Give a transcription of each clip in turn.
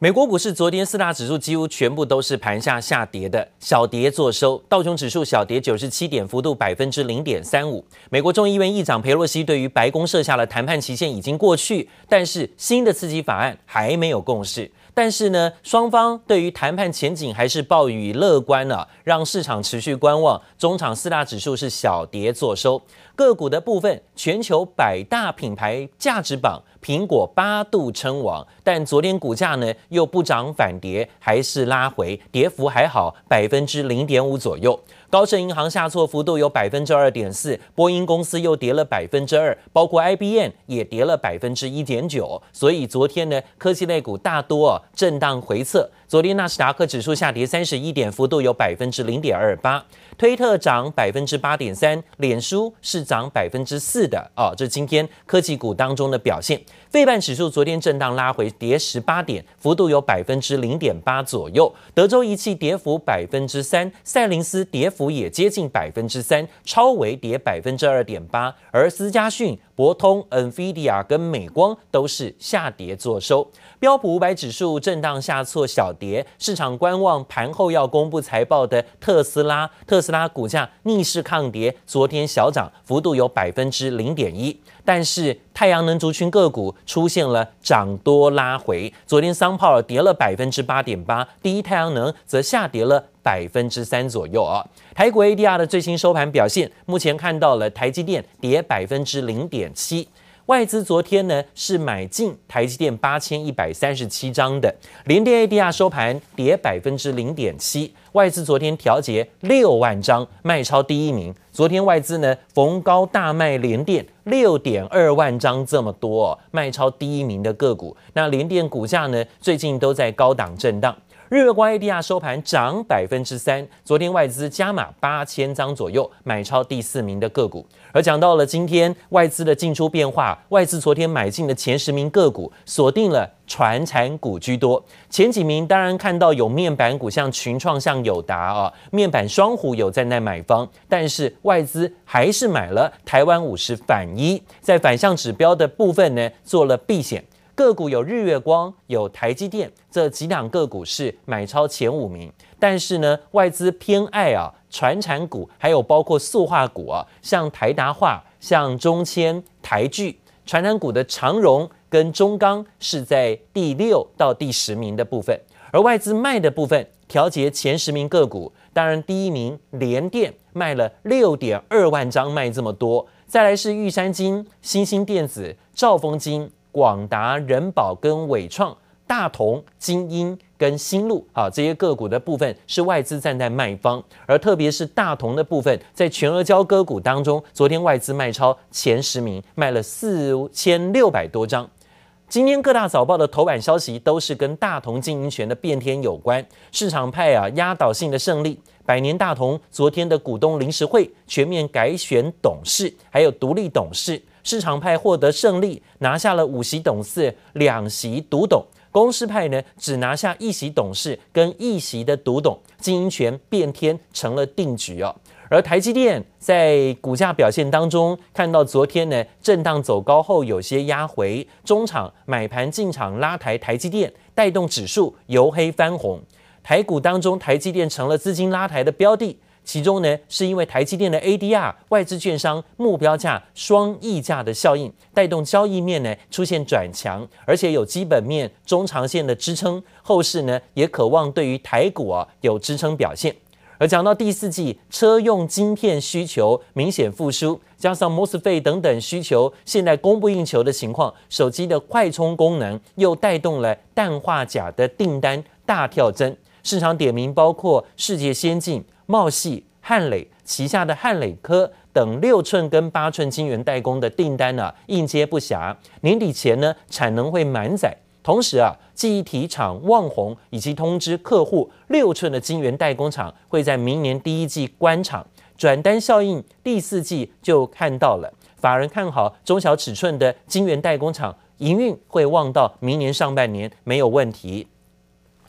美国股市昨天四大指数几乎全部都是盘下下跌的，小跌作收。道琼指数小跌九十七点，幅度百分之零点三五。美国众议院议长佩洛西对于白宫设下了谈判期限已经过去，但是新的刺激法案还没有共识。但是呢，双方对于谈判前景还是抱以乐观啊，让市场持续观望。中场四大指数是小跌作收。个股的部分，全球百大品牌价值榜，苹果八度称王，但昨天股价呢又不涨反跌，还是拉回，跌幅还好，百分之零点五左右。高盛银行下挫幅度有百分之二点四，波音公司又跌了百分之二，包括 IBM 也跌了百分之一点九。所以昨天呢，科技类股大多啊震荡回测。昨天纳斯达克指数下跌三十一点，幅度有百分之零点二八。推特涨百分之八点三，脸书是涨百分之四的哦。这今天科技股当中的表现。费半指数昨天震荡拉回，跌十八点，幅度有百分之零点八左右。德州仪器跌幅百分之三，赛灵思跌幅也接近百分之三，超微跌百分之二点八，而思佳讯、博通、NVIDIA 跟美光都是下跌作收。标普五百指数震荡下挫小跌，市场观望盘后要公布财报的特斯拉，特斯拉股价逆势抗跌，昨天小涨，幅度有百分之零点一。但是太阳能族群个股出现了涨多拉回，昨天桑炮跌了百分之八点八，第一太阳能则下跌了百分之三左右啊。台股 ADR 的最新收盘表现，目前看到了台积电跌百分之零点七。外资昨天呢是买进台积电八千一百三十七张的，联电 ADR 收盘跌百分之零点七。外资昨天调节六万张，卖超第一名。昨天外资呢逢高大卖联电六点二万张，这么多哦，卖超第一名的个股。那联电股价呢最近都在高档震荡。日月光 ADR 收盘涨百分之三，昨天外资加码八千张左右，买超第四名的个股。而讲到了今天外资的进出变化，外资昨天买进的前十名个股锁定了传产股居多，前几名当然看到有面板股，像群创、像友达啊，面板双虎有在那买方，但是外资还是买了台湾五十反一，在反向指标的部分呢做了避险。个股有日月光、有台积电这几档个股是买超前五名，但是呢，外资偏爱啊传产股，还有包括塑化股啊，像台达化、像中签、台聚，传产股的长荣跟中钢是在第六到第十名的部分，而外资卖的部分调节前十名个股，当然第一名联电卖了六点二万张，卖这么多，再来是玉山金、新兴电子、兆丰金。广达、人保跟伟创、大同、精英跟新路啊，这些个股的部分是外资站在卖方，而特别是大同的部分，在全阿胶个股当中，昨天外资卖超前十名，卖了四千六百多张。今天各大早报的头版消息都是跟大同经营权的变天有关，市场派啊压倒性的胜利。百年大同昨天的股东临时会全面改选董事，还有独立董事。市场派获得胜利，拿下了五席董事、两席独董；公司派呢，只拿下一席董事跟一席的独董，经营权变天成了定局哦。而台积电在股价表现当中，看到昨天呢震荡走高后有些压回，中场买盘进场拉抬台积电，带动指数由黑翻红。台股当中，台积电成了资金拉抬的标的。其中呢，是因为台积电的 ADR 外资券商目标价双溢价的效应，带动交易面呢出现转强，而且有基本面中长线的支撑，后市呢也渴望对于台股啊有支撑表现。而讲到第四季车用晶片需求明显复苏，加上 MOSFET 等等需求现在供不应求的情况，手机的快充功能又带动了氮化钾的订单大跳增，市场点名包括世界先进。茂系、汉磊旗下的汉磊科等六寸跟八寸晶圆代工的订单呢、应接不暇。年底前呢，产能会满载。同时啊，记忆体厂旺宏以及通知客户，六寸的晶圆代工厂会在明年第一季关厂，转单效应第四季就看到了。法人看好中小尺寸的晶圆代工厂营运会旺到明年上半年没有问题。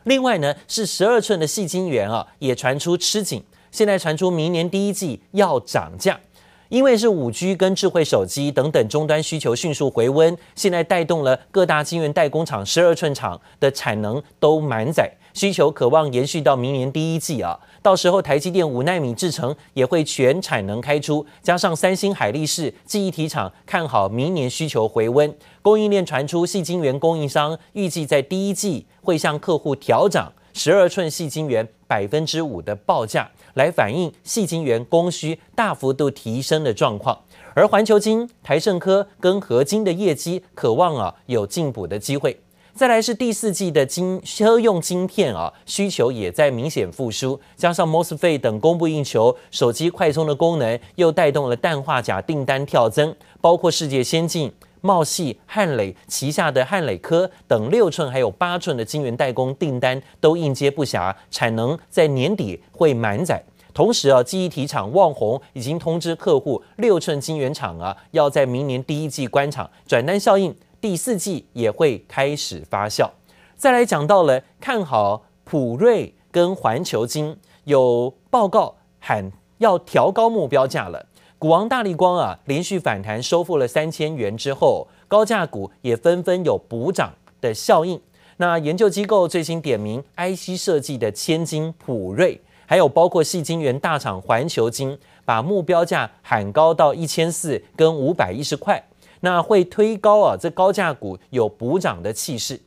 另外呢，是十二寸的细晶圆啊，也传出吃紧。现在传出明年第一季要涨价，因为是五 G 跟智慧手机等等终端需求迅速回温，现在带动了各大晶圆代工厂十二寸厂的产能都满载，需求可望延续到明年第一季啊。到时候台积电五纳米制程也会全产能开出，加上三星、海力士记忆体厂看好明年需求回温，供应链传出细晶圆供应商预计在第一季会向客户调涨十二寸细晶圆百分之五的报价。来反映细晶圆供需大幅度提升的状况，而环球晶、台盛科跟合晶的业绩可望啊有进补的机会。再来是第四季的晶车用晶片啊需求也在明显复苏，加上 MOSFET 等供不应求，手机快充的功能又带动了氮化镓订单跳增，包括世界先进。茂系、汉磊旗下的汉磊科等六寸还有八寸的晶圆代工订单都应接不暇，产能在年底会满载。同时啊，记忆体厂旺宏已经通知客户，六寸晶圆厂啊要在明年第一季关厂，转单效应第四季也会开始发酵。再来讲到了看好普瑞跟环球金，有报告喊要调高目标价了。股王大立光啊，连续反弹收复了三千元之后，高价股也纷纷有补涨的效应。那研究机构最新点名 IC 设计的千金普瑞，还有包括矽晶圆大厂环球金，把目标价喊高到一千四跟五百一十块，那会推高啊，这高价股有补涨的气势。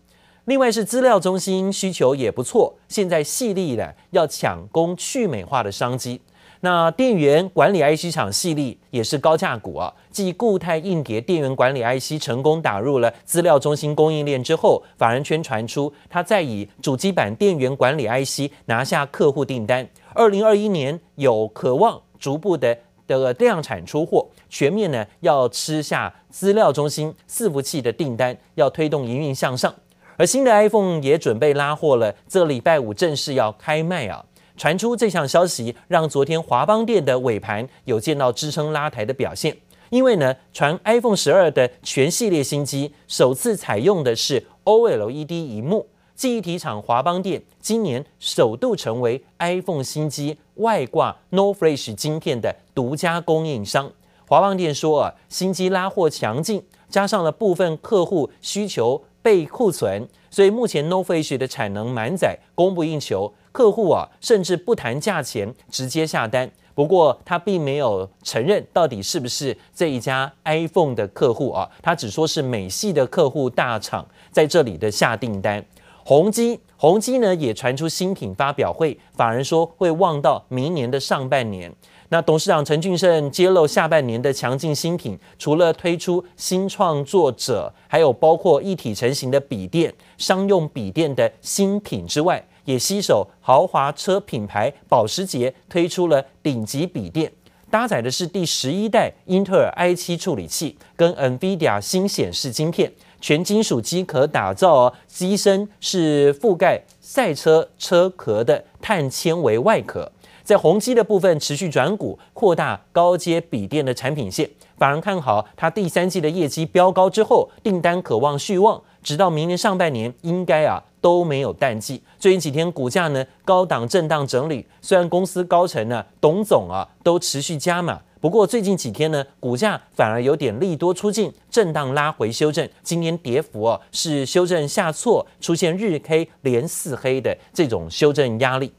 另外是资料中心需求也不错，现在细粒的要抢攻去美化的商机。那电源管理 IC 厂矽力也是高价股啊，继固态硬碟电源管理 IC 成功打入了资料中心供应链之后，法人圈传出，他再以主机板电源管理 IC 拿下客户订单，二零二一年有渴望逐步的的量产出货，全面呢要吃下资料中心伺服器的订单，要推动营运向上，而新的 iPhone 也准备拉货了，这礼拜五正式要开卖啊。传出这项消息，让昨天华邦店的尾盘有见到支撑拉抬的表现。因为呢，传 iPhone 十二的全系列新机首次采用的是 OLED 萤幕，记忆体厂华邦电今年首度成为 iPhone 新机外挂 No Flash 晶片的独家供应商。华邦电说啊，新机拉货强劲，加上了部分客户需求备库存，所以目前 No Flash 的产能满载，供不应求。客户啊，甚至不谈价钱，直接下单。不过他并没有承认到底是不是这一家 iPhone 的客户啊，他只说是美系的客户大厂在这里的下订单。宏基，宏基呢也传出新品发表会，法人说会望到明年的上半年。那董事长陈俊盛揭露下半年的强劲新品，除了推出新创作者，还有包括一体成型的笔电、商用笔电的新品之外，也携手豪华车品牌保时捷推出了顶级笔电，搭载的是第十一代英特尔 i7 处理器跟 NVIDIA 新显示晶片，全金属机壳打造哦，机身是覆盖赛车车壳的碳纤维外壳。在宏基的部分持续转股，扩大高阶笔电的产品线，法人看好它第三季的业绩飙高之后，订单可望续旺，直到明年上半年应该啊都没有淡季。最近几天股价呢高档震荡整理，虽然公司高层呢董总啊都持续加码，不过最近几天呢股价反而有点利多出尽，震荡拉回修正，今天跌幅哦是修正下挫，出现日 K 连四黑的这种修正压力。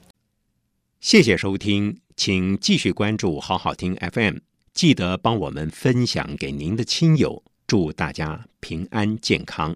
谢谢收听，请继续关注好好听 FM，记得帮我们分享给您的亲友，祝大家平安健康。